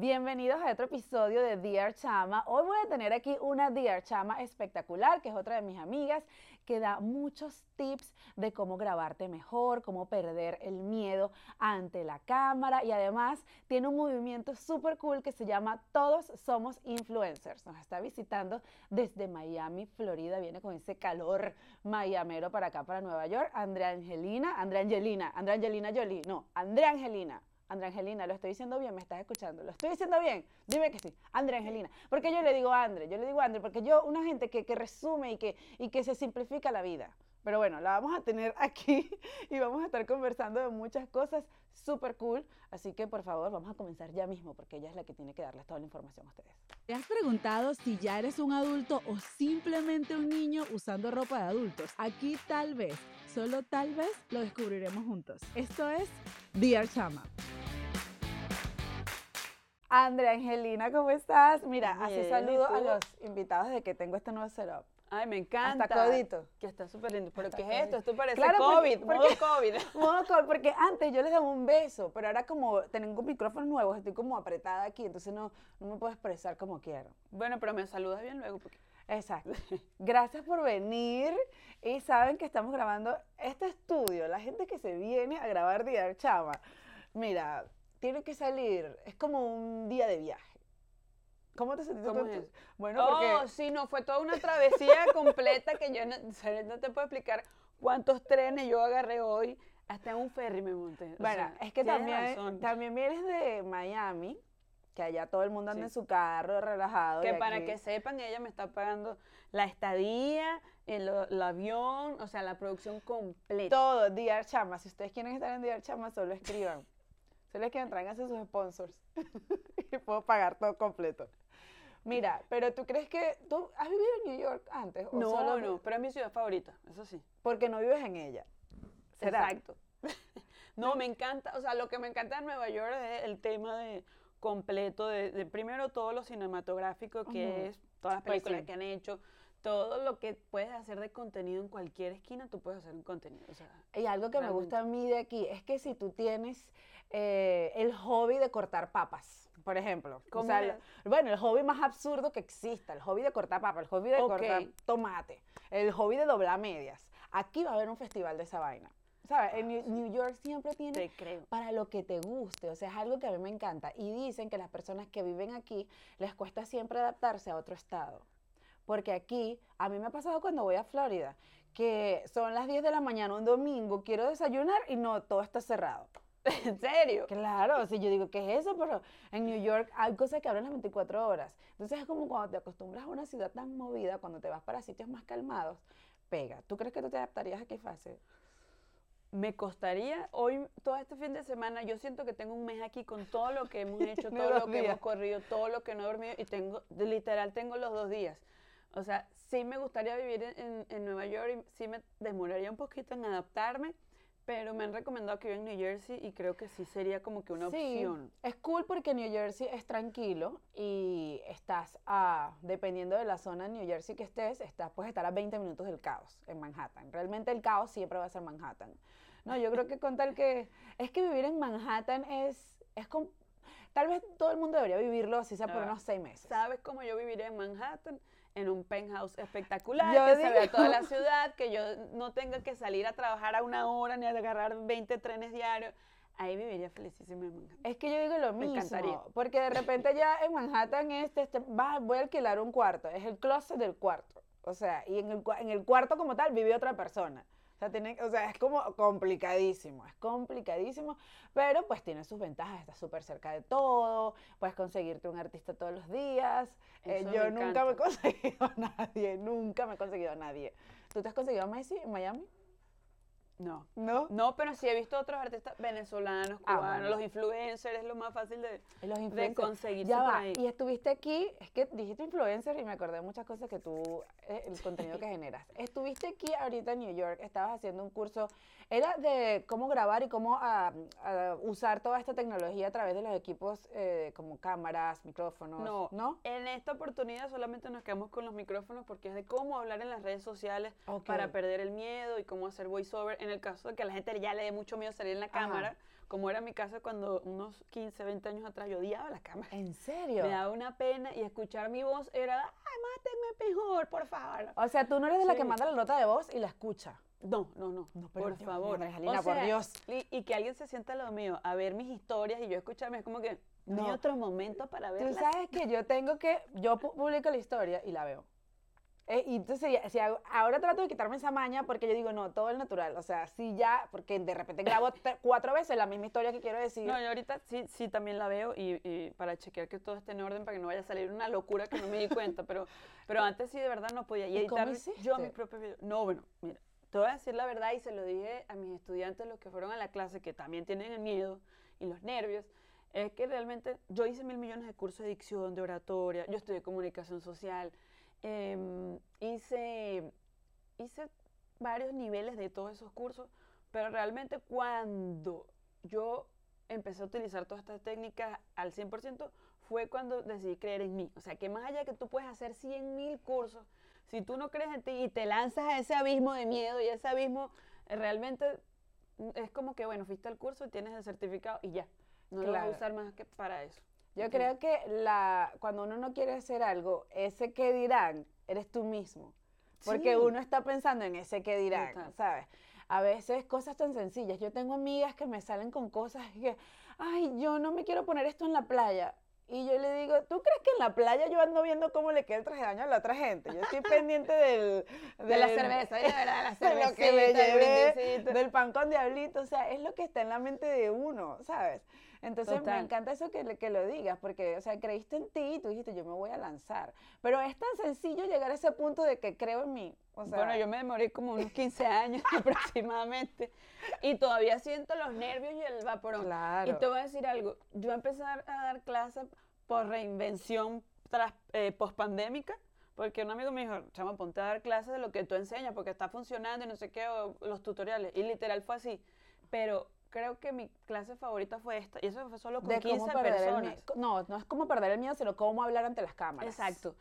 Bienvenidos a otro episodio de Dear Chama. Hoy voy a tener aquí una Dear Chama espectacular, que es otra de mis amigas, que da muchos tips de cómo grabarte mejor, cómo perder el miedo ante la cámara y además tiene un movimiento súper cool que se llama Todos Somos Influencers. Nos está visitando desde Miami, Florida. Viene con ese calor mayamero para acá, para Nueva York. Andrea Angelina, Andrea Angelina, Andrea Angelina Jolie, no, Andrea Angelina. Andrea Angelina, ¿lo estoy diciendo bien? ¿Me estás escuchando? ¿Lo estoy diciendo bien? Dime que sí. Andrea Angelina. Porque yo le digo Andre, yo le digo Andre, porque yo, una gente que, que resume y que, y que se simplifica la vida. Pero bueno, la vamos a tener aquí y vamos a estar conversando de muchas cosas súper cool. Así que por favor, vamos a comenzar ya mismo porque ella es la que tiene que darles toda la información a ustedes. ¿Te has preguntado si ya eres un adulto o simplemente un niño usando ropa de adultos? Aquí tal vez, solo tal vez, lo descubriremos juntos. Esto es Dear Chama. Andrea Angelina, ¿cómo estás? Mira, así Bien, ¿y saludo a los invitados de que tengo este nuevo setup. Ay, me encanta. Hasta codito. Que está súper lindo. ¿Pero Hasta qué es esto? Esto parece Claro, COVID, porque- modo COVID. Modo call, porque antes yo les daba un beso, pero ahora como tengo micrófonos nuevos, estoy como apretada aquí, entonces no, no me puedo expresar como quiero. Bueno, pero me saludas bien luego. Porque... Exacto. Gracias por venir y saben que estamos grabando este estudio. La gente que se viene a grabar Día Chama, mira, tiene que salir, es como un día de viaje. ¿Cómo te sentiste ¿Cómo es? Bueno, porque... Oh, sí, no, fue toda una travesía completa que yo no, te puedo explicar cuántos trenes yo agarré hoy. Hasta un ferry me monté. Bueno, sea, es que también, razón. también vienes de Miami, que allá todo el mundo anda Sí. en su carro, relajado. Que para aquí- que sepan, ella me está pagando la estadía, el, el avión, o sea, la producción completa. Todo, DR Chama. Si ustedes quieren estar en DR Chama, solo escriban. Solo escriban, tráiganse sus sponsors. y puedo pagar todo completo. Mira, pero tú crees que tú has vivido en New York antes o No, solo no, pero es mi ciudad favorita, eso sí. porque no vives en ella. ¿Será? Exacto. No, me encanta, o sea, lo que me encanta de Nueva York es el tema de completo de, de primero todo lo cinematográfico que Ujú. es, todas las Pues películas sí. que han hecho, todo lo que puedes hacer de contenido en cualquier esquina, tú puedes hacer un contenido, o sea, Y algo que me gusta a mí de aquí es que si tú tienes eh, el hobby de cortar papas, por ejemplo. Bueno, el hobby más absurdo que exista, el hobby de cortar papas, el hobby de cortar tomate, el hobby de doblar medias. Aquí va a haber un festival de esa vaina. ¿Sabes? En New, New York siempre tiene creo. para lo que te guste, o sea, es algo que a mí me encanta. Y dicen que las personas que viven aquí les cuesta siempre adaptarse a otro estado. Porque aquí, a mí me ha pasado cuando voy a Florida, que son las 10 de la mañana un domingo, quiero desayunar y no, todo está cerrado. ¿En serio? Claro, si yo digo, ¿qué es eso? Pero en New York hay cosas que abren las 24 horas. Entonces es como cuando te acostumbras a una ciudad tan movida, cuando te vas para sitios más calmados, pega. ¿Tú crees que tú te adaptarías a qué fase? Me costaría hoy, todo este fin de semana, yo siento que tengo un mes aquí con todo lo que hemos hecho, todo lo que días. hemos corrido, todo lo que no he dormido y tengo, literal, tengo los dos días. O sea, sí me gustaría vivir en, en- en Nueva York y sí me demoraría un poquito en adaptarme, pero me han recomendado que viva en New Jersey y creo que sí sería como que una Sí, opción. es cool porque New Jersey es tranquilo y estás a, dependiendo de la zona en New Jersey que estés, estás, puedes estar a 20 minutos del caos en Manhattan. Realmente el caos siempre va a ser Manhattan. No, yo creo que con tal que, es que vivir en Manhattan es, es com- tal vez todo el mundo debería vivirlo así sea por Ah, unos seis meses. ¿Sabes cómo yo viviría en Manhattan? En un penthouse espectacular, Yo que se vea toda la ciudad, que yo no tenga que salir a trabajar a una hora ni a agarrar 20 trenes diarios. Ahí viviría felicísima en Manhattan. Es que yo digo lo Me mismo, encantaría. porque de repente ya en Manhattan este, este, va, voy a alquilar un cuarto, es el closet del cuarto, o sea, y en el, en el cuarto como tal vive otra persona. O sea, tiene, o sea, es como complicadísimo, es complicadísimo, pero pues tiene sus ventajas, está súper cerca de todo, puedes conseguirte un artista todos los días. Eh, yo me nunca me he conseguido a nadie, nunca me he conseguido a nadie. ¿Tú te has conseguido a Messi en Miami? No. ¿No? No, pero sí he visto otros artistas venezolanos, Ah, cubanos, bueno. los influencers, es lo más fácil de, Los de influencers. conseguirse Ya va, ahí. y estuviste aquí, es que dijiste influencer y me acordé de muchas cosas que tú, eh, el contenido que generas. Estuviste aquí ahorita en New York, estabas haciendo un curso, era de cómo grabar y cómo ah, ah, usar toda esta tecnología a través de los equipos eh, como cámaras, micrófonos, No, ¿no? en esta oportunidad solamente nos quedamos con los micrófonos porque es de cómo hablar en las redes sociales para perder el miedo y cómo hacer voiceover en el caso de que a la gente ya le dé mucho miedo salir en la Ajá. cámara, como era mi caso cuando unos 15, 20 años atrás yo odiaba la cámara. ¿En serio? Me daba una pena y escuchar mi voz era, ay, mátenme mejor, por favor. O sea, tú no eres de la que Sí. manda la nota de voz y la escucha. No, no, no, No, pero por Dios favor. Angelina, por Dios. Y, y que alguien se sienta lado mío a ver mis historias y yo escucharme, es como que no hay otro momento para Tú verlas. sabes que yo tengo que, yo pu- publico la historia y la veo. Eh, y entonces, ya- si hago- ahora trato de quitarme esa maña porque yo digo, no, todo es natural. O sea, si ya, porque de repente grabo cuatro veces la misma historia que quiero decir. No, yo ahorita sí, sí también la veo y, y para chequear que todo esté en orden para que no vaya a salir una locura que no me di cuenta, pero, pero antes sí de verdad no podía. Y ¿Y editar yo hiciste? mis propios videos. No, bueno, mira, te voy a decir la verdad y se lo dije a mis estudiantes, los que fueron a la clase, que también tienen el miedo y los nervios, es que realmente yo hice mil millones de cursos de dicción, de oratoria, yo estudié comunicación social, em, hice, hice varios niveles de todos esos cursos, pero realmente cuando yo empecé a utilizar todas estas técnicas al 100% fue cuando decidí creer en mí. O sea, que más allá de que tú puedes hacer 100 mil cursos, si tú no crees en ti y te lanzas a ese abismo de miedo y ese abismo, eh, realmente es como que, bueno, fuiste al curso y tienes el certificado y ya. No lo vas a usar más que para eso. Yo creo que la, cuando uno no quiere hacer algo, ese que dirán, eres tú mismo. Porque Sí. uno está pensando en ese que dirán, Total. ¿sabes? A veces cosas tan sencillas. Yo tengo amigas que me salen con cosas que, ay, yo no me quiero poner esto en la playa. Y yo le digo, ¿tú crees que en la playa yo ando viendo cómo le queda el traje de baño a la otra gente? Yo estoy pendiente del... De la cerveza, de verdad, la de lo que me cervecita, el llevé, brindisito. del pan con diablito, o sea, es lo que está en la mente de uno, ¿sabes? Entonces me Total. encanta eso que, que lo digas, porque, o sea, creíste en ti y tú dijiste, yo me voy a lanzar. Pero es tan sencillo llegar a ese punto de que creo en mí. O sea, bueno, yo me demoré como unos 15 años aproximadamente y todavía siento los nervios y el vaporón. Claro. Y te voy a decir algo, yo empecé a dar clases por reinvención tras eh, pospandémica, porque un amigo me dijo, chamo, ponte a dar clases de lo que tú enseñas, porque está funcionando y no sé qué, o los tutoriales. Y literal fue así. Pero creo que mi clase favorita fue esta, y eso fue solo con de 15 cómo perder el personas. miedo. No, no es como perder el miedo, sino cómo hablar ante las cámaras. Exacto.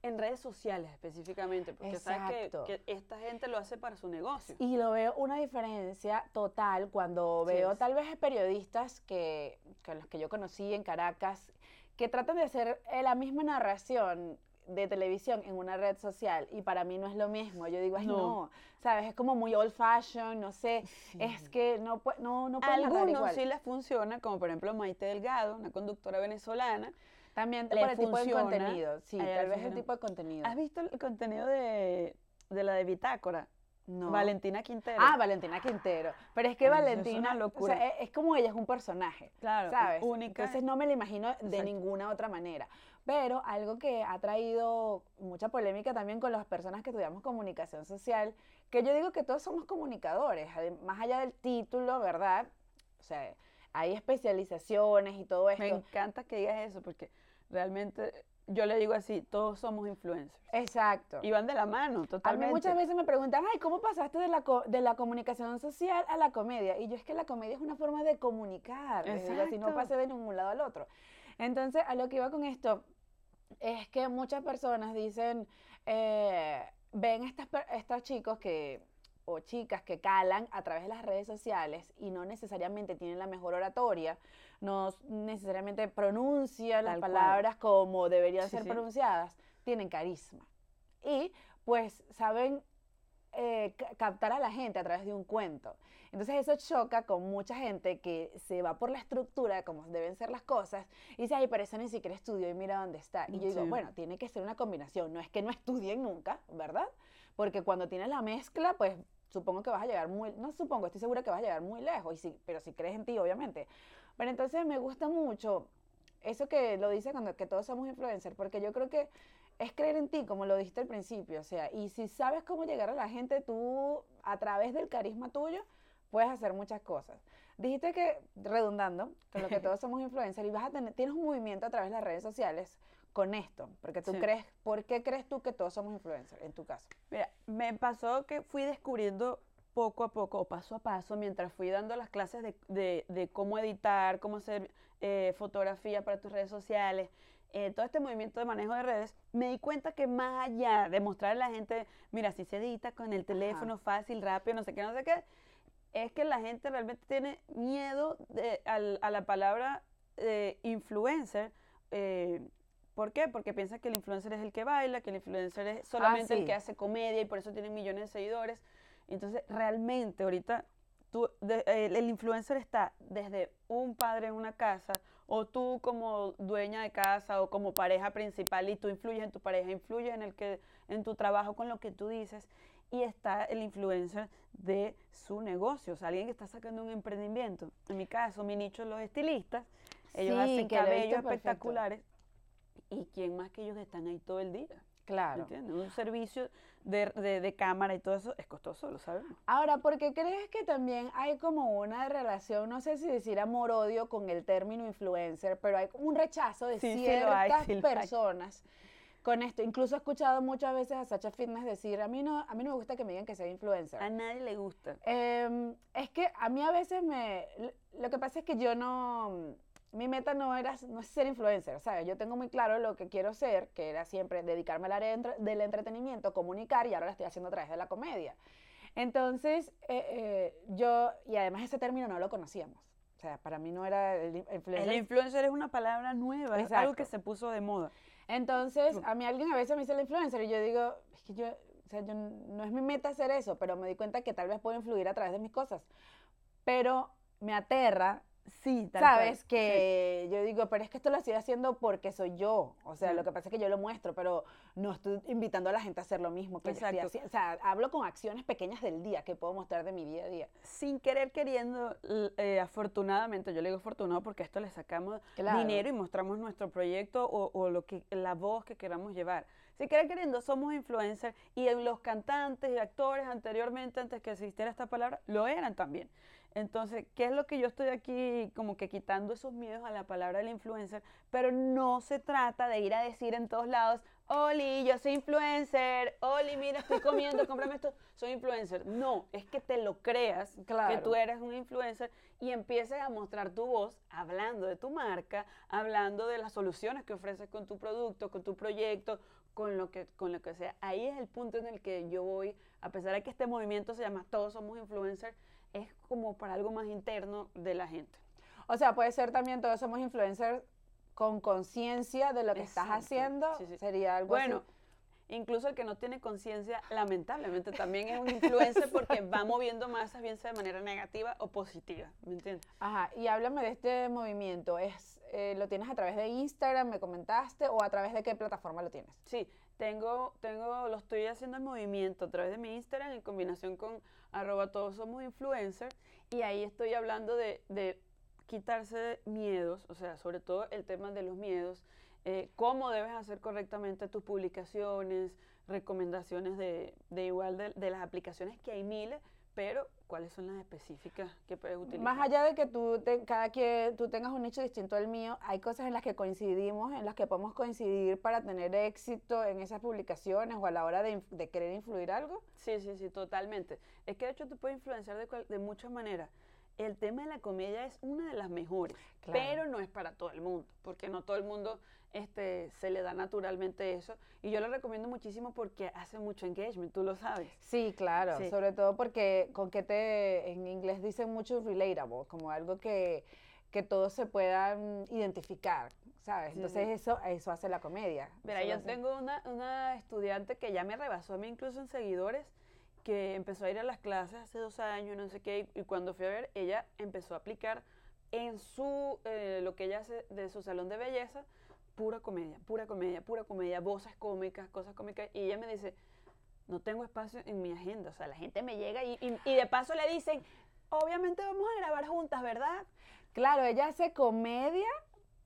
En redes sociales específicamente, porque sabes que, Exacto. que esta gente lo hace para su negocio. Y lo veo una diferencia total cuando veo tal vez periodistas que, que los que yo conocí en Caracas, que tratan de hacer la misma narración de televisión en una red social y para mí no es lo mismo. Yo digo, ay no, No. sabes, es como muy old fashion, no sé, es que no, no, no pueden algunos igual. sí les funciona, como por ejemplo Maite Delgado, una conductora venezolana. También por el tipo de funciona, contenido, sí, tal vez el funciona. tipo de contenido. ¿Has visto el contenido de, de la de Bitácora? No. Valentina Quintero. Ah, Valentina Quintero. Pero es que Ay, eso es Valentina, una o sea, locura. es, es como ella, es un personaje. Claro, ¿sabes? única. Entonces no me la imagino de Exacto. ninguna otra manera. Pero algo que ha traído mucha polémica también con las personas que estudiamos comunicación social, que yo digo que todos somos comunicadores, más allá del título, ¿verdad? O sea, hay especializaciones y todo esto. Me encanta que digas eso, porque realmente yo le digo así, todos somos influencers. Exacto. Y van de la mano, A mí totalmente. muchas veces me preguntan, ay, ¿cómo pasaste de la, co- de la comunicación social a la comedia? Y yo es que la comedia es una forma de comunicar, les digo, si no Exacto. pasé de ningún lado al otro. Entonces, a lo que iba con esto es que muchas personas dicen, eh, ven estas, estos chicos que o chicas que calan a través de las redes sociales y no necesariamente tienen la mejor oratoria, no necesariamente pronuncian las cual. palabras como deberían Sí, ser sí. pronunciadas, tienen carisma. Y pues saben eh, ca- captar a la gente a través de un cuento. Entonces eso choca con mucha gente que se va por la estructura de cómo deben ser las cosas y dice, ay, pero eso ni siquiera estudió y mira dónde está. Y yo digo, Sí. bueno, tiene que ser una combinación, no es que no estudien nunca, ¿verdad? Porque cuando tienes la mezcla, pues supongo que vas a llegar muy, no supongo, estoy segura que vas a llegar muy lejos, y sí, pero si crees en ti, obviamente. Pero entonces me gusta mucho eso que lo dice cuando que todos somos influencers, porque yo creo que es creer en ti, como lo dijiste al principio, o sea, y si sabes cómo llegar a la gente, tú a través del carisma tuyo puedes hacer muchas cosas. Dijiste que, redundando, con lo que todos somos influencers, y vas a tener, tienes un movimiento a través de las redes sociales con esto, porque tú Sí. crees, ¿por qué crees tú que todos somos influencers en tu caso? Mira, me pasó que fui descubriendo poco a poco, o paso a paso, mientras fui dando las clases de, de- de cómo editar, cómo hacer eh, fotografía para tus redes sociales, eh, todo este movimiento de manejo de redes, me di cuenta que más allá de mostrarle a la gente, mira, si se edita con el teléfono fácil, rápido, no sé qué, no sé qué, es que la gente realmente tiene miedo de, al- a la palabra eh, influencer. eh, ¿Por qué? Porque piensan que el influencer es el que baila, que el influencer es solamente el sí. que hace comedia y por eso tiene millones de seguidores. Entonces, realmente ahorita tú, de- el, el influencer está desde un padre en una casa o tú como dueña de casa o como pareja principal y tú influyes en tu pareja, influyes en, el que, en tu trabajo con lo que tú dices y está el influencer de su negocio, o sea, alguien que está sacando un emprendimiento. En mi caso, mi nicho los estilistas, ellos Sí, hacen cabellos espectaculares y quién más que ellos están ahí todo el día. Claro. ¿Entiendes? Un servicio de, de- de cámara y todo eso es costoso, lo sabemos. Ahora, ¿por qué crees que también hay como una relación, no sé si decir amor-odio con el término influencer, pero hay como un rechazo de Sí, sí lo hay, ciertas sí hay. Con esto? Incluso he escuchado muchas veces a Sacha Fitness decir, a mí no, a mí no me gusta que me digan que sea influencer. A nadie le gusta. Em, es que a mí a veces me... Lo que pasa es que yo no... Mi meta no era no es ser influencer, ¿sabes? Yo tengo muy claro lo que quiero ser, que era siempre dedicarme al área del entretenimiento, comunicar, y ahora lo estoy haciendo a través de la comedia. Entonces, eh, eh, yo... Y además ese término no lo conocíamos. O sea, para mí no era el in- influencer. El influencer es una palabra nueva, es algo que se puso de moda. Entonces, a mí alguien a veces me dice la influencer y yo digo, es que yo, o sea, yo no es mi meta hacer eso, pero me di cuenta que tal vez puedo influir a través de mis cosas. Pero me aterra, Sí, ¿sabes? Que yo digo, pero es que esto lo estoy haciendo porque soy yo. O sea, Sí. lo que pasa es que yo lo muestro, pero no estoy invitando a la gente a hacer lo mismo que yo estoy Exacto. haciendo. O sea, hablo con acciones pequeñas del día que puedo mostrar de mi día a día. Sin querer queriendo, eh, afortunadamente, yo le digo afortunado porque a esto le sacamos Claro. dinero y mostramos nuestro proyecto o, o lo que, la voz que queramos llevar. Sin querer queriendo, somos influencers y los cantantes y actores anteriormente, antes que existiera esta palabra, lo eran también. Entonces, ¿qué es lo que yo estoy aquí como que quitando esos miedos a la palabra del influencer? Pero no se trata de ir a decir en todos lados, Oli, yo soy influencer, Oli, mira, estoy comiendo, cómprame esto, soy influencer. No, es que te lo creas, que tú eres un influencer y empieces a mostrar tu voz hablando de tu marca, hablando de las soluciones que ofreces con tu producto, con tu proyecto, con lo que, con lo que sea. Ahí es el punto en el que yo voy, a pesar de que este movimiento se llama Todos somos influencers, es como para algo más interno de la gente. O sea, puede ser también todos somos influencers con conciencia de lo que estás Exacto. haciendo. Sí, sí. Sería algo así. Bueno, incluso el que no tiene conciencia, lamentablemente también es un influencer porque va moviendo masas, bien sea de manera negativa o positiva, ¿me entiendes? Ajá, y háblame de este movimiento. ¿Es, eh, ¿Lo tienes a través de Instagram, me comentaste, o a través de qué plataforma lo tienes? Sí, tengo, tengo, lo estoy haciendo en movimiento a través de mi Instagram en combinación con arroba todos somos influencers y ahí estoy hablando de, quitarse miedos, o sea, sobre todo el tema de los miedos, eh, cómo debes hacer correctamente tus publicaciones, recomendaciones de, de igual de, de las aplicaciones que hay miles, pero cuáles son las específicas que puedes utilizar. Más allá de que tú, te- cada que tú tengas un nicho distinto al mío, hay cosas en las que coincidimos, en las que podemos coincidir para tener éxito en esas publicaciones o a la hora de, querer influir algo. Sí, sí, sí, totalmente. Es que de hecho te puede influenciar de, cual- de muchas maneras. El tema de la comedia es una de las mejores, Claro. pero no es para todo el mundo, porque no todo el mundo este, se le da naturalmente eso. Y yo lo recomiendo muchísimo porque hace mucho engagement, tú lo sabes. Sí, claro, Sí. sobre todo porque con que te, en inglés dicen mucho relatable, como algo que, que todos se puedan identificar, ¿sabes? Entonces sí. eso, eso hace la comedia. Mira, yo hace- tengo una, una estudiante que ya me rebasó a mí incluso en seguidores, que empezó a ir a las clases hace dos años, no sé qué, y cuando fui a ver, ella empezó a aplicar en su, eh, lo que ella hace de su salón de belleza, pura comedia, pura comedia, pura comedia, voces cómicas, cosas cómicas, y ella me dice, no tengo espacio en mi agenda, o sea, la gente me llega y, y- y de paso le dicen, obviamente vamos a grabar juntas, ¿verdad? Claro, ella hace comedia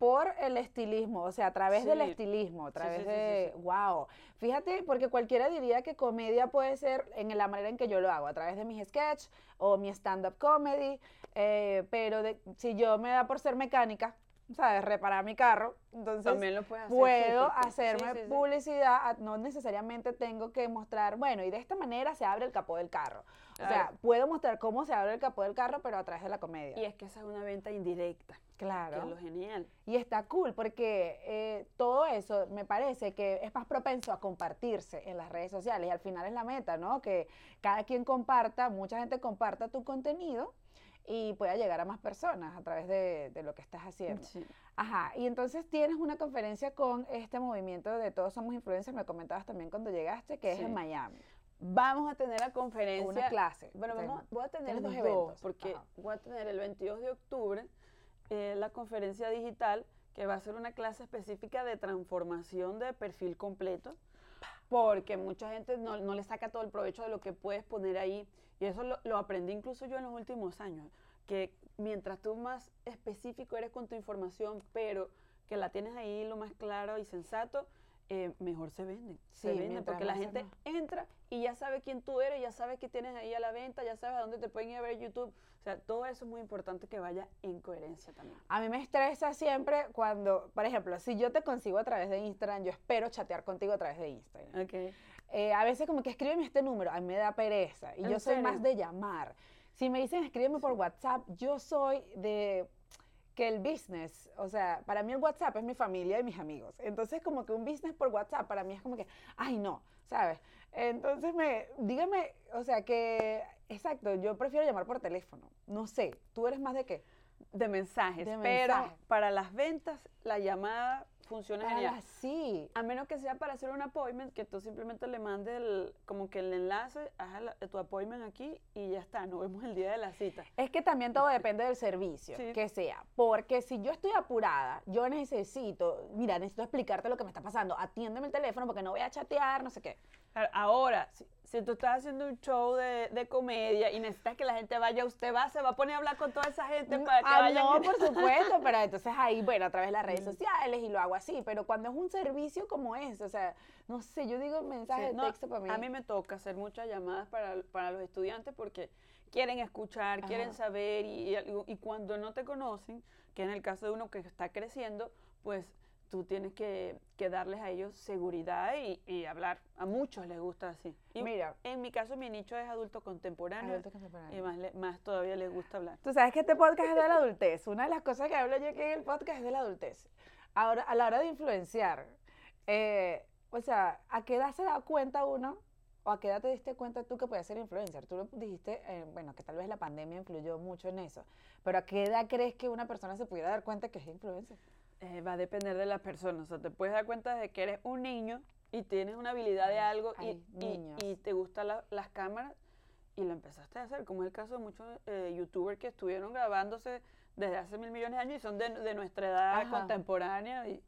por el estilismo, o sea, a través del estilismo, a través sí, de, wow. Fíjate, porque cualquiera diría que comedia puede ser en la manera en que yo lo hago, a través de mis sketches o mi stand-up comedy, eh, pero de- si yo me da por ser mecánica, ¿sabes? Reparar mi carro. Entonces, También lo puedes hacer. puedo. Sí, hacerme sí, publicidad, no necesariamente tengo que mostrar, bueno, y de esta manera se abre el capó del carro. O sea, puedo mostrar cómo se abre el capó del carro, pero a través de la comedia. Y es que esa es una venta indirecta, que claro. es lo genial. Y está cool porque eh, todo eso me parece que es más propenso a compartirse en las redes sociales y al final es la meta, ¿no? Que cada quien comparta, mucha gente comparta tu contenido y pueda llegar a más personas a través de, de lo que estás haciendo. Sí. Ajá, y entonces tienes una conferencia con este movimiento de Todos Somos Influencers, me comentabas también cuando llegaste, que es en Miami. Vamos a tener la conferencia. Una clase. Bueno, vamos, voy a tener dos eventos, eventos. porque Ajá. voy a tener el 22 de octubre eh, la conferencia digital, que va a ser una clase específica de transformación de perfil completo, porque mucha gente no, no le saca todo el provecho de lo que puedes poner ahí. Y eso lo, lo aprendí incluso yo en los últimos años, que mientras tú más específico eres con tu información, pero que la tienes ahí lo más claro y sensato, eh, mejor se venden. se Sí, venden mientras porque la gente más. entra y ya sabe quién tú eres, ya sabe qué tienes ahí a la venta, ya sabes a dónde te pueden ir a ver YouTube. O sea, todo eso es muy importante que vaya en coherencia también. A mí me estresa siempre cuando, por ejemplo, si yo te consigo a través de Instagram, yo espero chatear contigo a través de Instagram. Okay. Eh, a veces como que escríbeme este número, a mí me da pereza. Y ¿En yo soy serio? más de llamar. Si me dicen escríbeme por WhatsApp, yo soy de que el business, o sea, para mí el WhatsApp es mi familia y mis amigos. Entonces como que un business por WhatsApp para mí es como que, ay no, ¿sabes? Entonces me, dígame, o sea que, exacto, yo prefiero llamar por teléfono. No sé, ¿tú eres más de qué? De mensajes, De pero mensajes. para las ventas la llamada funciona Para genial. sí. A menos que sea para hacer un appointment, que tú simplemente le mandes el, como que el enlace, haz el- tu appointment aquí y ya está, nos vemos el día de la cita. Es que también todo depende del servicio Sí. que sea. Porque si yo estoy apurada, yo necesito, mira, necesito explicarte lo que me está pasando. Atiéndeme el teléfono porque no voy a chatear, no sé qué. Ahora, si, si tú estás haciendo un show de, de comedia y necesitas que la gente vaya, usted va, se va a poner a hablar con toda esa gente para que Ah, vayan. no, por supuesto, pero entonces ahí, bueno, a través de las redes sociales y lo hago así. Pero cuando es un servicio como ese, o sea, no sé, yo digo mensaje Sí, de texto para mí. A mí me toca hacer muchas llamadas para, para los estudiantes porque quieren escuchar, quieren saber y, y- y cuando no te conocen, que en el caso de uno que está creciendo, pues tú tienes que, que darles a ellos seguridad y, y hablar. A muchos les gusta así. Y Mira. en mi caso mi nicho es adulto contemporáneo Adulto contemporáneo. y más, le- más todavía les gusta hablar. Tú sabes que este podcast es de la adultez. Una de las cosas que hablo yo aquí en el podcast es de la adultez. Ahora, a la hora de influenciar, eh, o sea, ¿a qué edad se da cuenta uno? ¿O a qué edad te diste cuenta tú que podías ser influencer? Tú lo dijiste, eh, bueno, que tal vez la pandemia influyó mucho en eso. Pero ¿a qué edad crees que una persona se pudiera dar cuenta que es influencer? Eh, va a depender de la persona. O sea, te puedes dar cuenta de que eres un niño y tienes una habilidad de algo y, ay, y- te gustan la- las cámaras y lo empezaste a hacer, como es el caso de muchos eh, youtubers que estuvieron grabándose desde hace mil millones de años y son de, de nuestra edad Ajá. contemporánea y,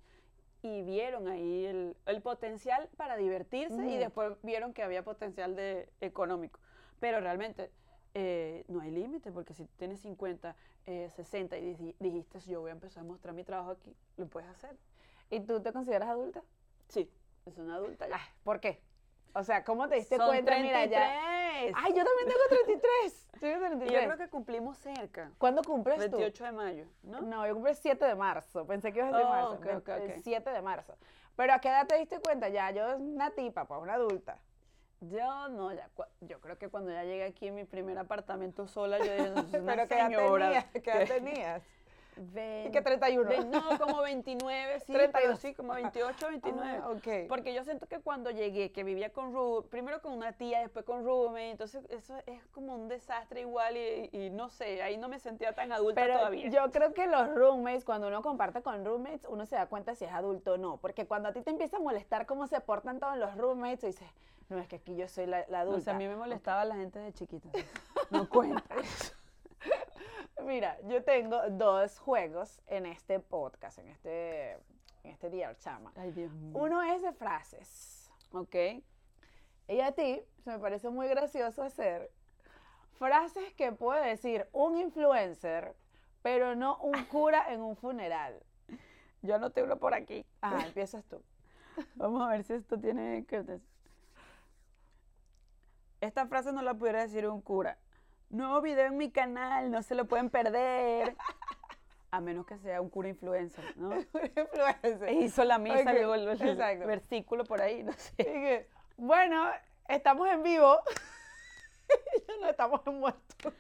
y vieron ahí el, el potencial para divertirse y después vieron que había potencial de económico. Pero realmente eh, no hay límite porque si tienes 50, eh, 60 y dij- dijiste yo voy a empezar a mostrar mi trabajo aquí, lo puedes hacer. ¿Y tú te consideras adulta? Sí, es una adulta ya. Ay, ¿Por qué? O sea, ¿cómo te diste Son cuenta? Mira, ya. 33. Ay, yo también tengo 33. Tengo Y yo 33. creo que cumplimos cerca. ¿Cuándo cumples tú? 28 de mayo, ¿no? No, yo cumplí el 7 de marzo. Pensé que ibas a decir Oh, marzo. ok, Ven- ok, El ok. 7 de marzo. Pero ¿a qué edad te diste cuenta? Ya, yo es una tipa, pues, una adulta. Yo no, ya, yo creo que cuando ya llegué aquí en mi primer apartamento sola, yo dije, "Soy una Pero ¿qué edad señora. tenías? ¿Qué edad tenías? Ven- ¿Y qué 31? ven- no, como 29, sí, 32. pero sí, como 28, 29. Ah, ok. Porque yo siento que cuando llegué, que vivía con roommate, primero con una tía, después con roommate, entonces eso es como un desastre igual y, y no sé, ahí no me sentía tan adulta Pero todavía. yo creo que los roommates, cuando uno comparte con roommates, uno se da cuenta si es adulto o no. Porque cuando a ti te empieza a molestar cómo se portan todos los roommates, tú dices, no, es que aquí yo soy la, la No, o sea, a mí me molestaba la gente de chiquita. No cuenta. Mira, yo tengo dos juegos en este podcast, en este, en este Dear Chama. Ay, Dios mío. Uno es de frases. Ok. Y a ti se me parece muy gracioso hacer frases que puede decir un influencer, pero no un cura en un funeral. Yo anoté uno por aquí. Ajá, empiezas tú. Vamos a ver si esto tiene que Esta frase no la pudiera decir un cura. Nuevo video en mi canal, no se lo pueden perder. A menos que sea un cura influencer, ¿no? influencer. E hizo la misa, Ok, luego el, el versículo por ahí, no sé. Que, bueno, estamos en vivo. no estamos muertos.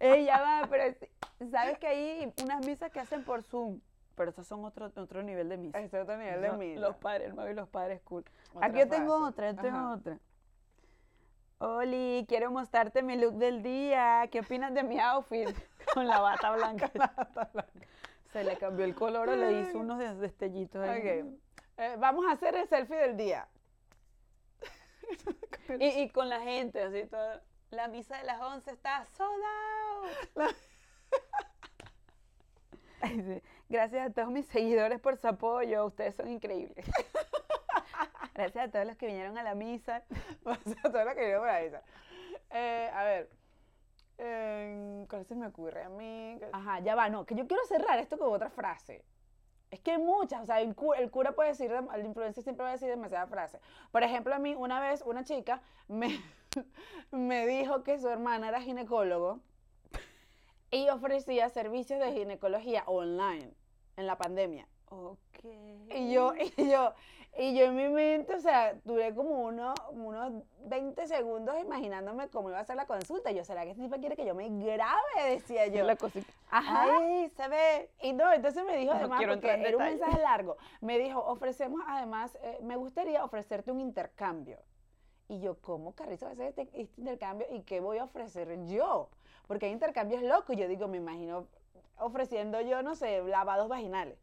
Ey, ya va, pero es- sabes que hay unas misas que hacen por Zoom, pero estos son otro, otro nivel de misa. Es otro nivel de misa. Los padres, hermano, y los padres cool. Otra Aquí yo tengo otra, yo tengo Ajá. otra. Oli, quiero mostrarte mi look del día. ¿Qué opinas de mi outfit? Con la bata blanca. Se le cambió el color o le hizo unos des- destellitos. ahí. Eh, vamos a hacer el selfie del día. Y, y con la gente, así todo. La misa de las 11 está sold out. Gracias a todos mis seguidores por su apoyo. Ustedes son increíbles. Gracias a todos los que vinieron a la misa. O sea, todo lo que yo por ahí. ¿sabes? Eh, a ver. eh, ¿Cuál se me ocurre a mí? Ajá, ya va, no, que yo quiero cerrar esto con otra frase. Es que hay muchas, o sea, el cura, el cura puede decir, el influencer siempre va a decir demasiadas frases. Por ejemplo, a mí una vez una chica me, me dijo que su hermana era ginecólogo y ofrecía servicios de ginecología online en la pandemia. Ok. Y yo, y yo, y yo en mi mente, o sea, duré como uno, unos 20 segundos imaginándome cómo iba a ser la consulta. Y yo, ¿será que este tipo quiere que yo me grabe? Decía yo. La cosita. Ajá. Ay, se ve. Y no, entonces me dijo No además, porque era un mensaje largo, me dijo, ofrecemos además, eh, me gustaría ofrecerte un intercambio. Y yo, ¿cómo Carrizo va a hacer este, este intercambio y qué voy a ofrecer yo? Porque hay intercambios locos. Yo digo, me imagino ofreciendo yo, no sé, lavados vaginales.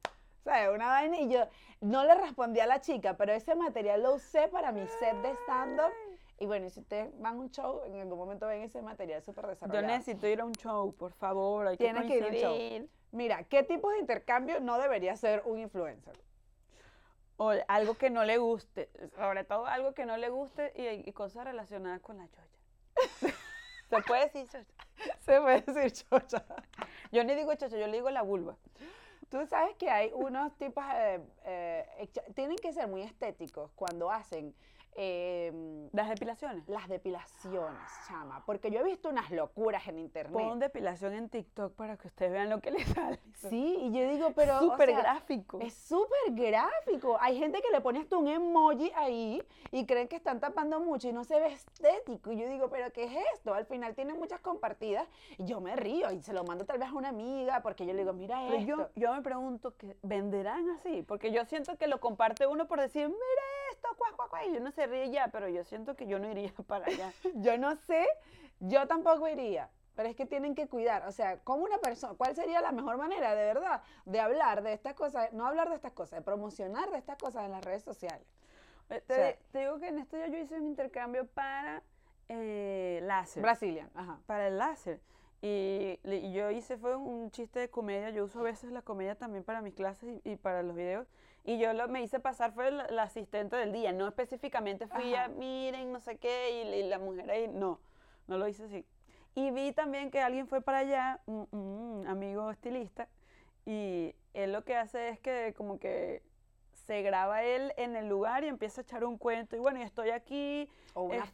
¿Sabes? Una vaina y yo no le respondí a la chica, pero ese material lo usé para mi set de stand-up. Y bueno, y si ustedes van a un show, en algún momento ven ese material súper Yo desarrollado. necesito ir a un show, por favor. Hay Tienes que ir a un show. Mira, ¿qué tipo de intercambio no debería ser un influencer? O algo que no le guste. Sobre todo algo que no le guste y, y cosas relacionadas con la chocha. ¿Se puede decir chocha? Se puede decir chocha. Yo ni digo chocha, yo le digo la vulva. Tú sabes que hay unos tipos, eh, eh, tienen que ser muy estéticos cuando hacen eh, Las depilaciones. las depilaciones, chama. Porque yo he visto unas locuras en internet. Pon depilación en TikTok para que ustedes vean lo que les sale. Sí, y yo digo, pero. o Súper sea, gráfico. Es súper gráfico. Hay gente que le pone hasta un emoji ahí y creen que están tapando mucho y no se ve estético. Y yo digo, ¿pero qué es esto? Al final tiene muchas compartidas y yo me río y se lo mando tal vez a una amiga porque yo le digo, mira Pero esto. yo, yo me pregunto, que ¿venderán así? Porque yo siento que lo comparte uno por decir, mira esto, cuá, cuá, cuá", y uno se ríe ya, pero yo siento que yo no iría para allá. Yo no sé, yo tampoco iría, pero es que tienen que cuidar. O sea, como una persona, ¿cuál sería la mejor manera de verdad de hablar de estas cosas? No hablar de estas cosas, de promocionar de estas cosas en las redes sociales. Eh, Te, O sea- te digo que en esto ya yo hice un intercambio para eh, láser. Brazilian, ajá. para el láser. Y, y yo hice fue un chiste de comedia. Yo uso a veces la comedia también para mis clases y, y para los videos. Y yo lo, me hice pasar, fue la, la asistente del día. No específicamente fui a, Ajá. miren, no sé qué, y, y la mujer ahí, no, no lo hice así. Y vi también que alguien fue para allá, un, un amigo estilista, y él lo que hace es que como que se graba él en el lugar y empieza a echar un cuento. Y bueno, y estoy aquí, O una Este,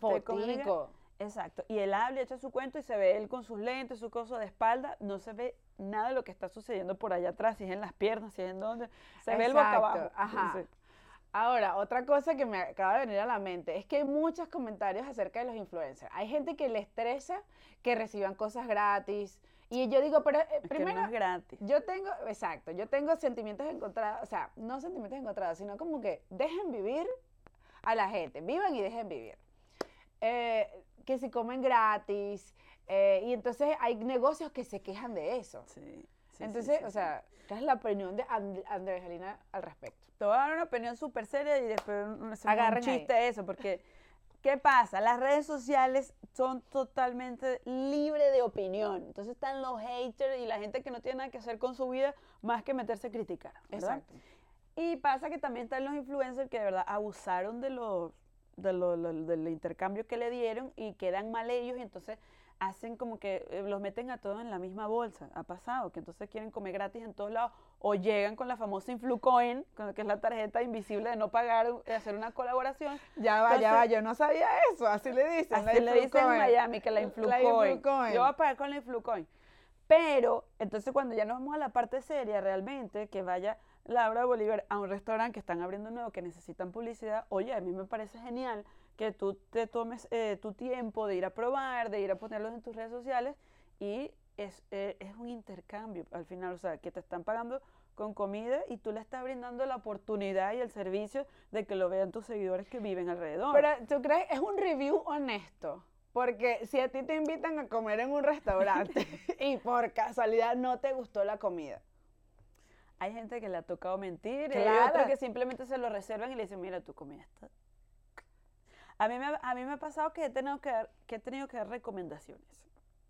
Exacto. Y él habla y echa su cuento y se ve él con sus lentes, su cosa de espalda. No se ve nada de lo que está sucediendo por allá atrás, si es en las piernas, si es en dónde. Se ve el boca Exacto, abajo. ajá. Sí. Ahora, otra cosa que me acaba de venir a la mente es que hay muchos comentarios acerca de los influencers. Hay gente que le estresa que reciban cosas gratis. Y yo digo, pero eh, Es que primero, no es gratis. Yo tengo, exacto, yo tengo sentimientos encontrados, o sea, no sentimientos encontrados, sino como que dejen vivir a la gente, vivan y dejen vivir. Eh, que si comen gratis, eh, y entonces hay negocios que se quejan de eso. Sí, entonces, sí, o sea, ¿cuál es la opinión de And- Andrea Angelina al respecto? Te voy a dar una opinión súper seria y después un, ahí. chiste de eso, porque ¿qué pasa? Las redes sociales son totalmente libres de opinión. Entonces están los haters y la gente que no tiene nada que hacer con su vida más que meterse a criticar. ¿verdad? Exacto. Y pasa que también están los influencers que de verdad abusaron de los, de lo- lo- del intercambio que le dieron y quedan mal ellos y entonces hacen como que eh, los meten a todos en la misma bolsa. Ha pasado que entonces quieren comer gratis en todos lados o llegan con la famosa Influcoin, que es la tarjeta invisible de no pagar, de hacer una colaboración. Ya va, ya va, yo no sabía eso, así le dicen. la Así le dicen en. Miami que la La Influcoin. Influcoin. Yo voy a pagar con la Influcoin. Pero, entonces cuando ya nos vamos a la parte seria realmente, que vaya Laura Bolívar a un restaurante que están abriendo nuevo, que necesitan publicidad, oye, a mí me parece genial que tú te tomes eh, tu tiempo de ir a probar, de ir a ponerlos en tus redes sociales y es, eh, es un intercambio al final, o sea, que te están pagando con comida y tú le estás brindando la oportunidad y el servicio de que lo vean tus seguidores que viven alrededor. Pero tú crees, es un review honesto. Porque si a ti te invitan a comer en un restaurante y por casualidad no te gustó la comida. Hay gente que le ha tocado mentir y hay Claro. otros que simplemente se lo reservan y le dicen, mira, tu comida está... A mí me, ha- a mí me ha pasado que he tenido que dar, que he tenido que dar recomendaciones.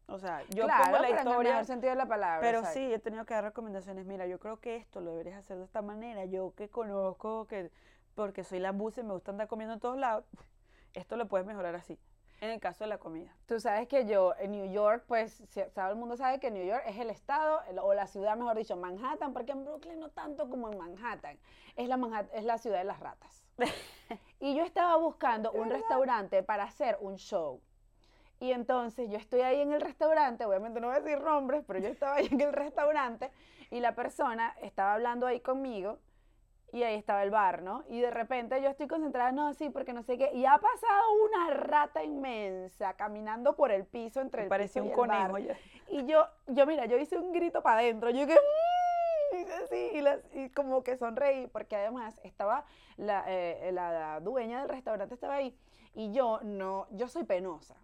O sea, yo claro, pongo la pero en el historia, mejor sentido de la palabra. pero sí, he tenido que dar recomendaciones. Mira, yo creo que esto lo deberías hacer de esta manera. Yo que conozco, que porque soy la buce y me gusta andar comiendo en todos lados, esto lo puedes mejorar así. En el caso de la comida. Tú sabes que yo en New York, pues todo el mundo sabe que New York es el estado el- o la ciudad, mejor dicho, Manhattan, porque en Brooklyn no tanto como en Manhattan. Es la, Manhat- es la ciudad de las ratas. y yo estaba buscando un restaurante para hacer un show. Y entonces yo estoy ahí en el restaurante, obviamente no voy a decir nombres, pero yo estaba ahí en el restaurante y la persona estaba hablando ahí conmigo y ahí estaba el bar, ¿no? Y de repente yo estoy concentrada, no, sí, porque no sé qué, y ha pasado una rata inmensa caminando por el piso entre el Parecía un y el bar. conejo. ya. Y yo, yo mira, yo hice un grito para adentro, yo que hice así y, las- y como que sonreí, porque además estaba la, eh, la dueña del restaurante estaba ahí y yo no, yo soy penosa,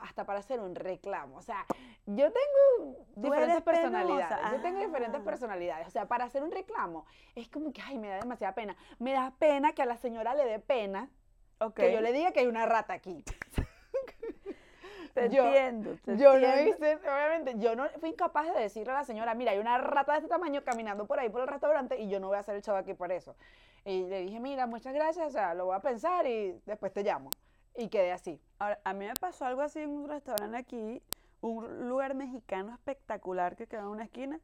hasta para hacer un reclamo, o sea, yo tengo diferentes personalidades, yo tengo diferentes personalidades, o sea, para hacer un reclamo es como que, ay, me da demasiada pena, me da pena que a la señora le dé pena Ok, que yo le diga que hay una rata aquí. te yo- entiendo. te Yo no entiendo. hice, obviamente, yo no fui incapaz de decirle a la señora, mira, hay una rata de este tamaño caminando por ahí por el restaurante y yo no voy a hacer el show aquí por eso. Y le dije, mira, muchas gracias, o sea, lo voy a pensar y después te llamo. Y quedé así. Ahora, a mí me pasó algo así en un restaurante aquí, un lugar mexicano espectacular que quedaba en una esquina,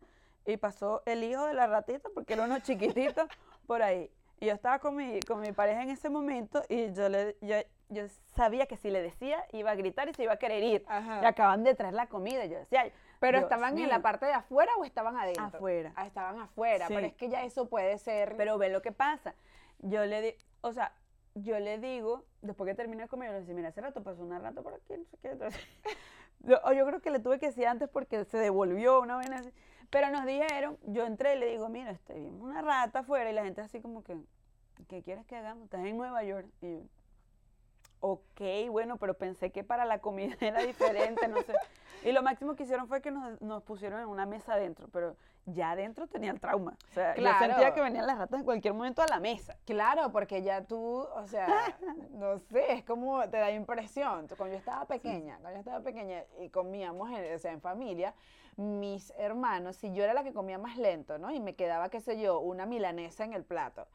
y pasó el hijo de la ratita, porque era uno chiquitito, por ahí. Y yo estaba con mi, con mi pareja en ese momento y yo, le, yo, yo sabía que si le decía iba a gritar y se iba a querer ir. Ajá. Y acaban de traer la comida. Yo decía, "Ay, Pero Dios estaban en la mío". parte de afuera o estaban adentro? Afuera. Ah, estaban afuera, pero Sí. es que ya eso puede ser... Pero ve lo que pasa. Yo le di, o sea, yo le digo, después que terminé de comer, yo le decía, mira, hace rato pasó una rata por aquí, no sé qué. Entonces, yo, o yo creo que le tuve que decir antes porque se devolvió una vez así. Pero nos dijeron, yo entré y le digo, mira, este, vimos una rata afuera y la gente así como que, ¿qué quieres que hagamos? Estás en Nueva York. Y yo, ok, bueno, pero pensé que para la comida era diferente, no sé. Y lo máximo que hicieron fue que nos, nos pusieron en una mesa adentro, pero ya adentro tenía el trauma. O sea, yo sentía Claro. que venían las ratas en cualquier momento a la mesa. Claro, porque ya tú, o sea, no sé, es como te da impresión. Cuando yo estaba pequeña, cuando yo estaba pequeña y comíamos, en, o sea, en familia, mis hermanos, si yo era la que comía más lento, ¿no? Y me quedaba, qué sé yo, una milanesa en el plato.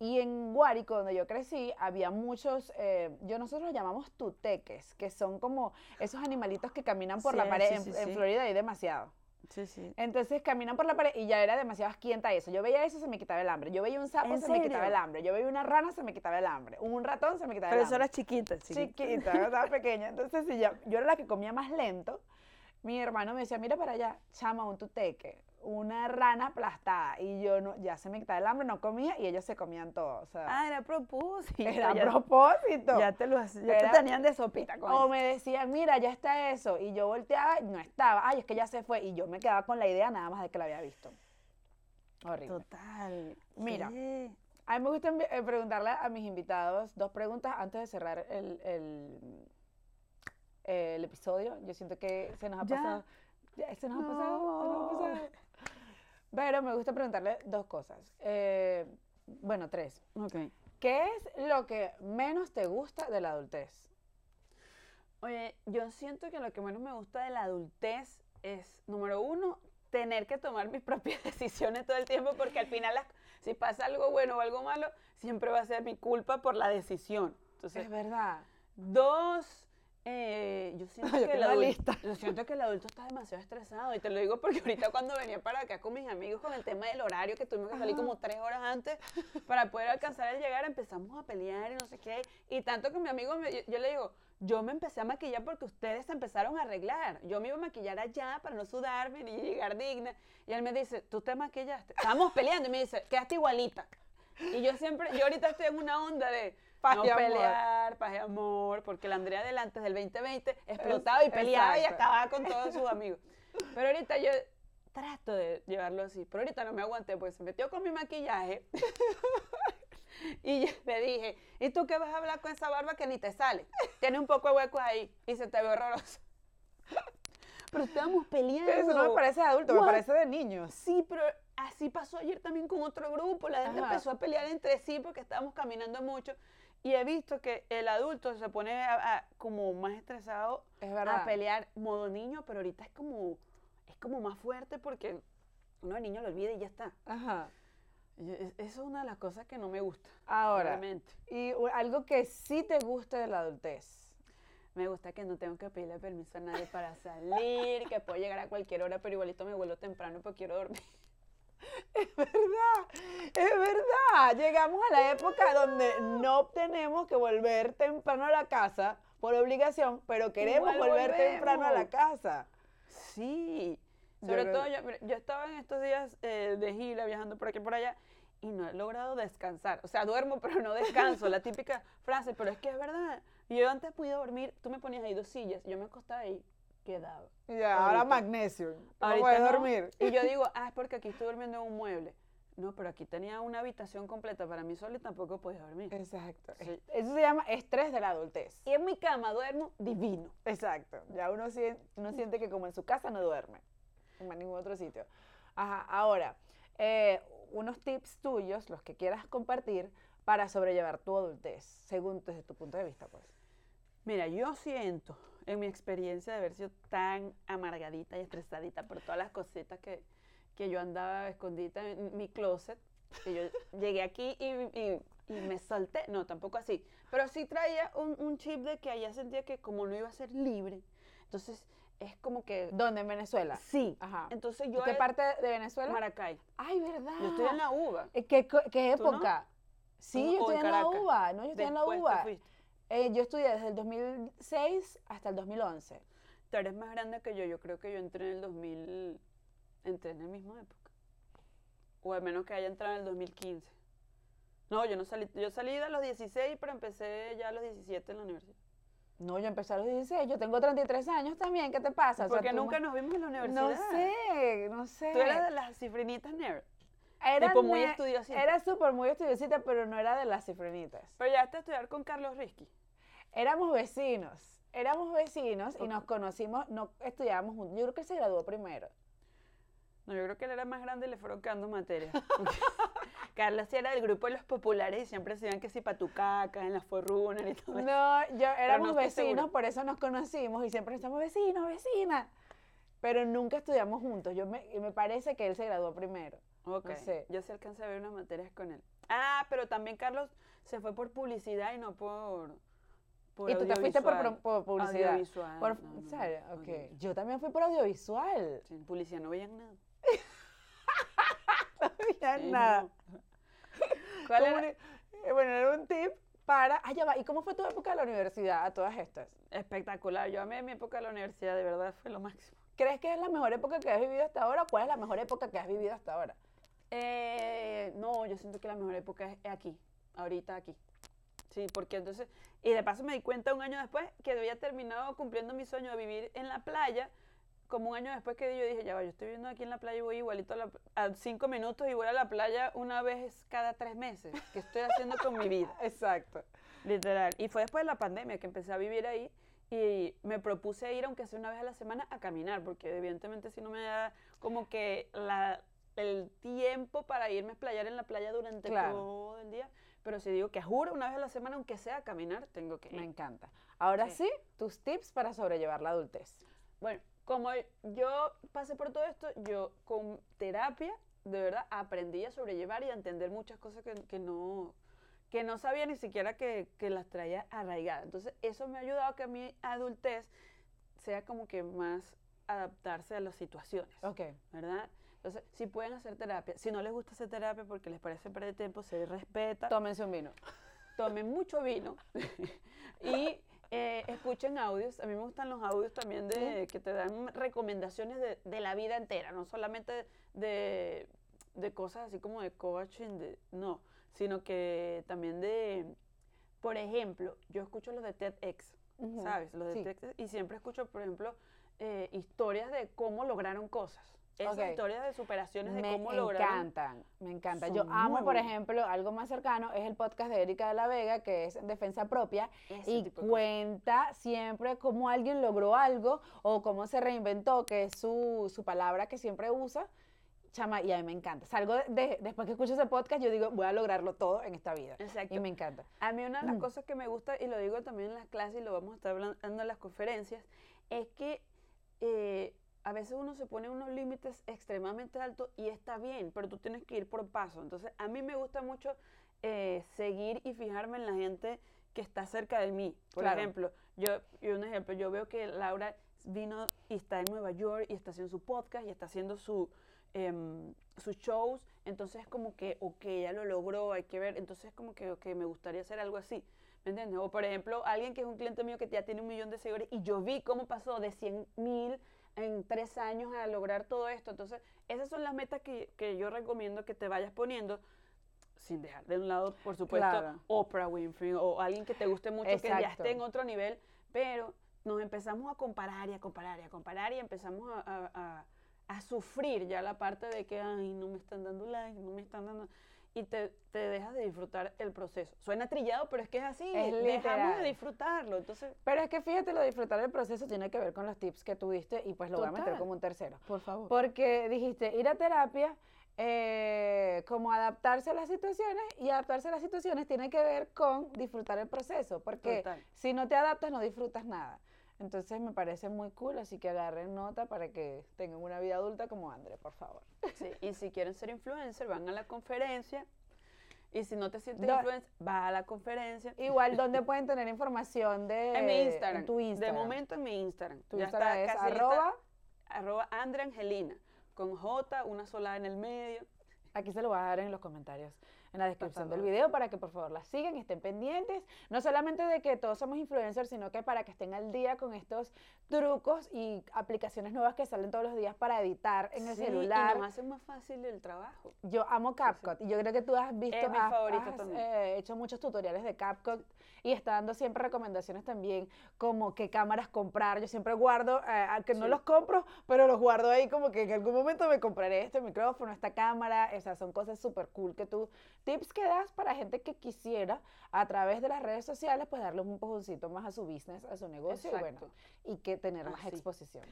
Y en Guárico, donde yo crecí, había muchos, eh, yo nosotros los llamamos tuteques, que son como esos animalitos que caminan por la pared. sí, en, sí, en sí. Florida hay demasiado. Sí, sí. Entonces caminan por la pared y ya era demasiado asquienta eso. Yo veía eso, se me quitaba el hambre. Yo veía un sapo, ¿En se me quitaba el hambre. Yo veía una rana, se me quitaba el hambre. Un ratón, se me quitaba Pero el eso hambre. era chiquita, chiquita. chiquita, yo estaba pequeña. Entonces, si ya- yo era la que comía más lento, mi hermano me decía, mira para allá, chama, un tuteque, una rana aplastada. Y yo no, ya se me quitaba el hambre, no comía y ellos se comían todo. O sea, Ah, era propósito. era ya, propósito. ya te lo ya Era- te tenían de sopita con O eso. me decían, mira, ya está eso. Y yo volteaba y no estaba. Ay, es que ya se fue. Y yo me quedaba con la idea nada más de que la había visto. Horrible. Total. Mira. sí. A mí me gusta eh, preguntarle a mis invitados dos preguntas antes de cerrar el, el, el episodio. Yo siento que se nos ha Ya. pasado. Ya, se nos ha pasado. se nos ha No. pasado. Pero me gusta preguntarle dos cosas. Eh, bueno, tres. Ok. ¿Qué es lo que menos te gusta de la adultez? Oye, yo siento que lo que menos me gusta de la adultez es, número uno, tener que tomar mis propias decisiones todo el tiempo, porque al final, las- si pasa algo bueno o algo malo, siempre va a ser mi culpa por la decisión. Entonces, Es verdad. Dos, Eh, yo, siento Yo que el tengo una adulto, lista. yo siento que el adulto está demasiado estresado. Y te lo digo porque ahorita cuando venía para acá con mis amigos con el tema del horario, que tuvimos que salir como tres horas antes para poder alcanzar el llegar, empezamos a pelear y no sé qué. Y tanto que mi amigo, me- yo, yo le digo, yo me empecé a maquillar porque ustedes se empezaron a arreglar. Yo me iba a maquillar allá para no sudarme ni llegar digna. Y él me dice, ¿tú te maquillaste? Estábamos peleando y me dice, quedaste igualita. Y yo siempre, yo ahorita estoy en una onda de Paz no y amor. pelear, paz y amor, porque la Andrea del antes del 2020 explotaba y peleaba y exacto. acababa con todos sus amigos. Pero ahorita yo trato de llevarlo así, pero ahorita no me aguanté, pues se metió con mi maquillaje y yo le dije, ¿y tú qué vas a hablar con esa barba que ni te sale? Tiene un poco de huecos ahí y se te ve horroroso. Pero estábamos peleando. Eso no me parece de adulto, me What? parece de niños. Sí, pero así pasó ayer también con otro grupo. La gente Ajá. empezó a pelear entre sí porque estábamos caminando mucho. Y he visto que el adulto se pone a- a- como más estresado Es a pelear modo niño, pero ahorita es como, es como más fuerte porque uno de niño lo olvida y ya está. Ajá. Eso es una de las cosas que no me gusta. Ahora, realmente. y algo que sí te gusta de la adultez. Me gusta que no tengo que pedirle permiso a nadie para salir, que puedo llegar a cualquier hora, pero igualito me vuelvo temprano porque quiero dormir. Es verdad, es verdad. Llegamos a la época donde no tenemos que volver temprano a la casa por obligación, pero queremos Igual volver temprano a la casa. Sí, sobre todo yo, yo estaba en estos días eh, de gira viajando por aquí y por allá y no he logrado descansar. O sea, duermo pero no descanso, la típica frase, pero es que es verdad. Yo antes podía dormir, tú me ponías ahí dos sillas, yo me acostaba ahí, quedaba. Ya, ahora magnesio. No no. dormir. Y yo digo, ah, es porque aquí estoy durmiendo en un mueble. No, pero aquí tenía una habitación completa para mí sola y tampoco podía dormir. Exacto. Sí. Eso se llama estrés de la adultez. Y en mi cama duermo divino. Exacto. Ya uno siente, uno siente que como en su casa no duerme. En ningún otro sitio. Ajá. Ahora, eh, unos tips tuyos, los que quieras compartir, para sobrellevar tu adultez, según desde tu punto de vista, pues. Mira, yo siento, en mi experiencia de haber sido tan amargadita y estresadita por todas las cositas que, que yo andaba escondida en mi closet, que yo llegué aquí y, y- y me solté, no, tampoco así, pero sí traía un, un chip de que allá sentía que como no iba a ser libre, entonces es como que... ¿Dónde? En Venezuela. Sí, Ajá. entonces yo... ¿Qué parte de Venezuela? Maracay. Ay, ¿verdad? Yo estoy en la. Eh, ¿Qué, qué ¿Tú no? época? Sí, ¿O- yo estoy en en la? UBA. No, yo estoy en la Después te fuiste. Eh, yo estudié desde el 2006 hasta el 2011. Tú eres más grande que yo, yo creo que yo entré en el 2000, entré en la misma época. O al menos que haya entrado en el 2015. No, yo no salí, yo salí a los 16, pero empecé ya a los 17 en la universidad. No, yo empecé a los 16. Yo tengo 33 años también. ¿Qué te pasa? O sea, Porque nunca nos vimos en la universidad. No sé, no sé. Tú eras de las cifrinitas nerd. Era, tipo muy estudiosita. Era súper muy estudiosita, pero no era de las cifrinitas. Pero llegaste a estudiar con Carlos Risky. Éramos vecinos. Éramos vecinos y nos conocimos, no estudiábamos juntos. Yo creo que se graduó primero. No, yo creo que él era más grande y le fueron quedando materias. Carlos sí era del grupo de los populares y siempre se iban que si patucacas en las forrunas y todo eso. No, yo éramos no vecinos, por eso nos conocimos y siempre estamos vecinos, vecinas. Pero nunca estudiamos juntos. Yo me, me parece que él se graduó primero. Ok, No sé. yo sí alcancé a ver unas materias con él. Ah, pero también Carlos se fue por publicidad y no por, por y tú te fuiste por, por publicidad. Audiovisual, Por- no, no, ¿en serio? no, Ok. audiovisual. Yo también fui por audiovisual. Sí, en publicidad no veían nada. Ya Sí, nada. no. ¿Cuál era? eh, bueno, era un tip para... Ah, ya va. ¿Y cómo fue tu época de la universidad a todas estas? Espectacular. Yo amé mi época de la universidad, de verdad, fue lo máximo. ¿Crees que es la mejor época que has vivido hasta ahora? ¿Cuál es la mejor época que has vivido hasta ahora? Eh, no, yo siento que la mejor época es aquí, ahorita aquí. Sí, porque entonces, y de paso me di cuenta un año después que había terminado cumpliendo mi sueño de vivir en la playa, como un año después que yo dije, ya va, yo estoy viviendo aquí en la playa y voy igualito a, la, a cinco minutos y voy a la playa una vez cada tres meses. ¿Qué estoy haciendo con mi vida? Exacto. Literal. Y fue después de la pandemia que empecé a vivir ahí y me propuse ir, aunque sea una vez a la semana, a caminar, porque evidentemente si no me da como que la, el tiempo para irme a explayar en la playa durante Claro. todo el día. Pero si digo que juro una vez a la semana, aunque sea a caminar, tengo que Me ir. encanta. Ahora Sí. sí, tus tips para sobrellevar la adultez. Bueno, como yo pasé por todo esto, yo con terapia, de verdad, aprendí a sobrellevar y a entender muchas cosas que, que no, que no sabía ni siquiera que, que las traía arraigadas. Entonces, eso me ha ayudado a que mi adultez sea como que más adaptarse a las situaciones, Ok. ¿verdad? Entonces, si pueden hacer terapia, si no les gusta hacer terapia porque les parece perder tiempo, se respeta, Tómense un vino. tomen mucho vino y eh, escuchen audios. A mí me gustan los audios también de que te dan recomendaciones de, de la vida entera, no solamente de, de cosas así como de coaching, de, no, sino que también de, por ejemplo, yo escucho los de TEDx, ¿sabes? Los de sí. TEDx y siempre escucho, por ejemplo, eh, historias de cómo lograron cosas. Esas Ok. historias de superaciones de Me cómo lograron. encantan, me encanta. Yo amo, por ejemplo, algo más cercano, es el podcast de Erika de la Vega, que es Defensa Propia, ese y cuenta siempre cómo alguien logró algo o cómo se reinventó, que es su, su palabra que siempre usa. Chama, y a mí me encanta. Salgo de, de- después que escucho ese podcast, yo digo, voy a lograrlo todo en esta vida. Exacto. Y me encanta. A mí una de las Mm. cosas que me gusta, y lo digo también en las clases y lo vamos a estar hablando en las conferencias, es que eh, a veces uno se pone unos límites extremadamente altos y está bien, pero tú tienes que ir por paso. Entonces, a mí me gusta mucho eh, seguir y fijarme en la gente que está cerca de mí. Por Claro. ejemplo, yo, yo un ejemplo, yo veo que Laura vino y está en Nueva York y está haciendo su podcast y está haciendo su, em, sus shows, entonces es como que, ok, ya lo logró, hay que ver, entonces es como que, ok, me gustaría hacer algo así, ¿me entiendes? O por ejemplo, alguien que es un cliente mío que ya tiene un millón de seguidores y yo vi cómo pasó de 100 mil en tres años a lograr todo esto, entonces esas son las metas que, que yo recomiendo que te vayas poniendo sin dejar de un lado, por supuesto, Claro. Oprah Winfrey o alguien que te guste mucho, que ya Exacto. esté en otro nivel, pero nos empezamos a comparar y a comparar y a comparar y empezamos a, a- a- a sufrir ya la parte de que, ay, no me están dando like, no me están dando... Y te, te dejas de disfrutar el proceso. Suena trillado, pero es que es así. Es dejamos de disfrutarlo. Entonces, Pero es que fíjate, lo de disfrutar del proceso tiene que ver con los tips que tuviste y pues lo voy a meter Total. como un tercero. por favor. Porque dijiste ir a terapia, eh, como adaptarse a las situaciones y adaptarse a las situaciones tiene que ver con disfrutar el proceso, porque Total. si no te adaptas no disfrutas nada. Entonces me parece muy cool, así que agarren nota para que tengan una vida adulta como André, por favor. Sí, y si quieren ser influencer, van a la conferencia. Y si no te sientes Do- influencer, va a la conferencia. Igual, ¿dónde pueden tener información de en mi Instagram. en tu Instagram. De momento en mi Instagram. tu Ya Instagram está es arroba, arroba Andre Angelina, con J, una sola en el medio. aquí se lo voy a dar en los comentarios, en la descripción del video, para que por favor la sigan y estén pendientes, no solamente de que todos somos influencers, sino que para que estén al día con estos trucos y aplicaciones nuevas que salen todos los días para editar en el Sí, celular. Y nos hace más fácil el trabajo. Yo amo CapCut y yo creo que tú has visto, Es mi has- favorito has, también. eh, hecho muchos tutoriales de CapCut y está dando siempre recomendaciones también como qué cámaras comprar. Yo siempre guardo, eh, aunque no Sí. los compro, pero los guardo ahí como que en algún momento me compraré este micrófono, esta cámara. O sea, son cosas súper cool que tú, tips que das para gente que quisiera a través de las redes sociales, pues darle un empujoncito más a su business, a su negocio y bueno, y que tener más exposición.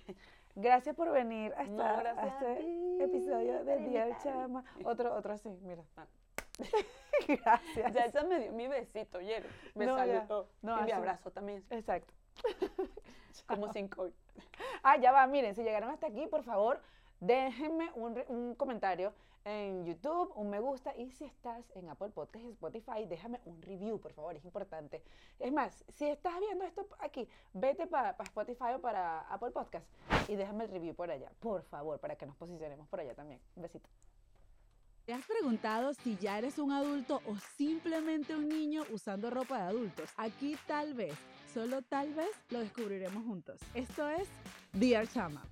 Gracias por venir a, No, a este ti episodio del Día del. Chama. Otro, otro así, mira. Ah. Gracias. Ya ella me dio mi besito, ayer. Me No, saludó. No, y mi abrazo también. Exacto. Como cinco hoy. Ah, ya va, miren, si llegaron hasta aquí, por favor, déjenme un, un comentario en YouTube, un me gusta, y si estás en Apple Podcast y Spotify, déjame un review, por favor, es importante. Es más, si estás viendo esto aquí, vete para Spotify o para Apple Podcast y déjame el review por allá, por favor, para que nos posicionemos por allá también. Un besito. ¿Te has preguntado si ya eres un adulto o simplemente un niño usando ropa de adultos? Aquí tal vez, solo tal vez, lo descubriremos juntos. Esto es Dear Chama.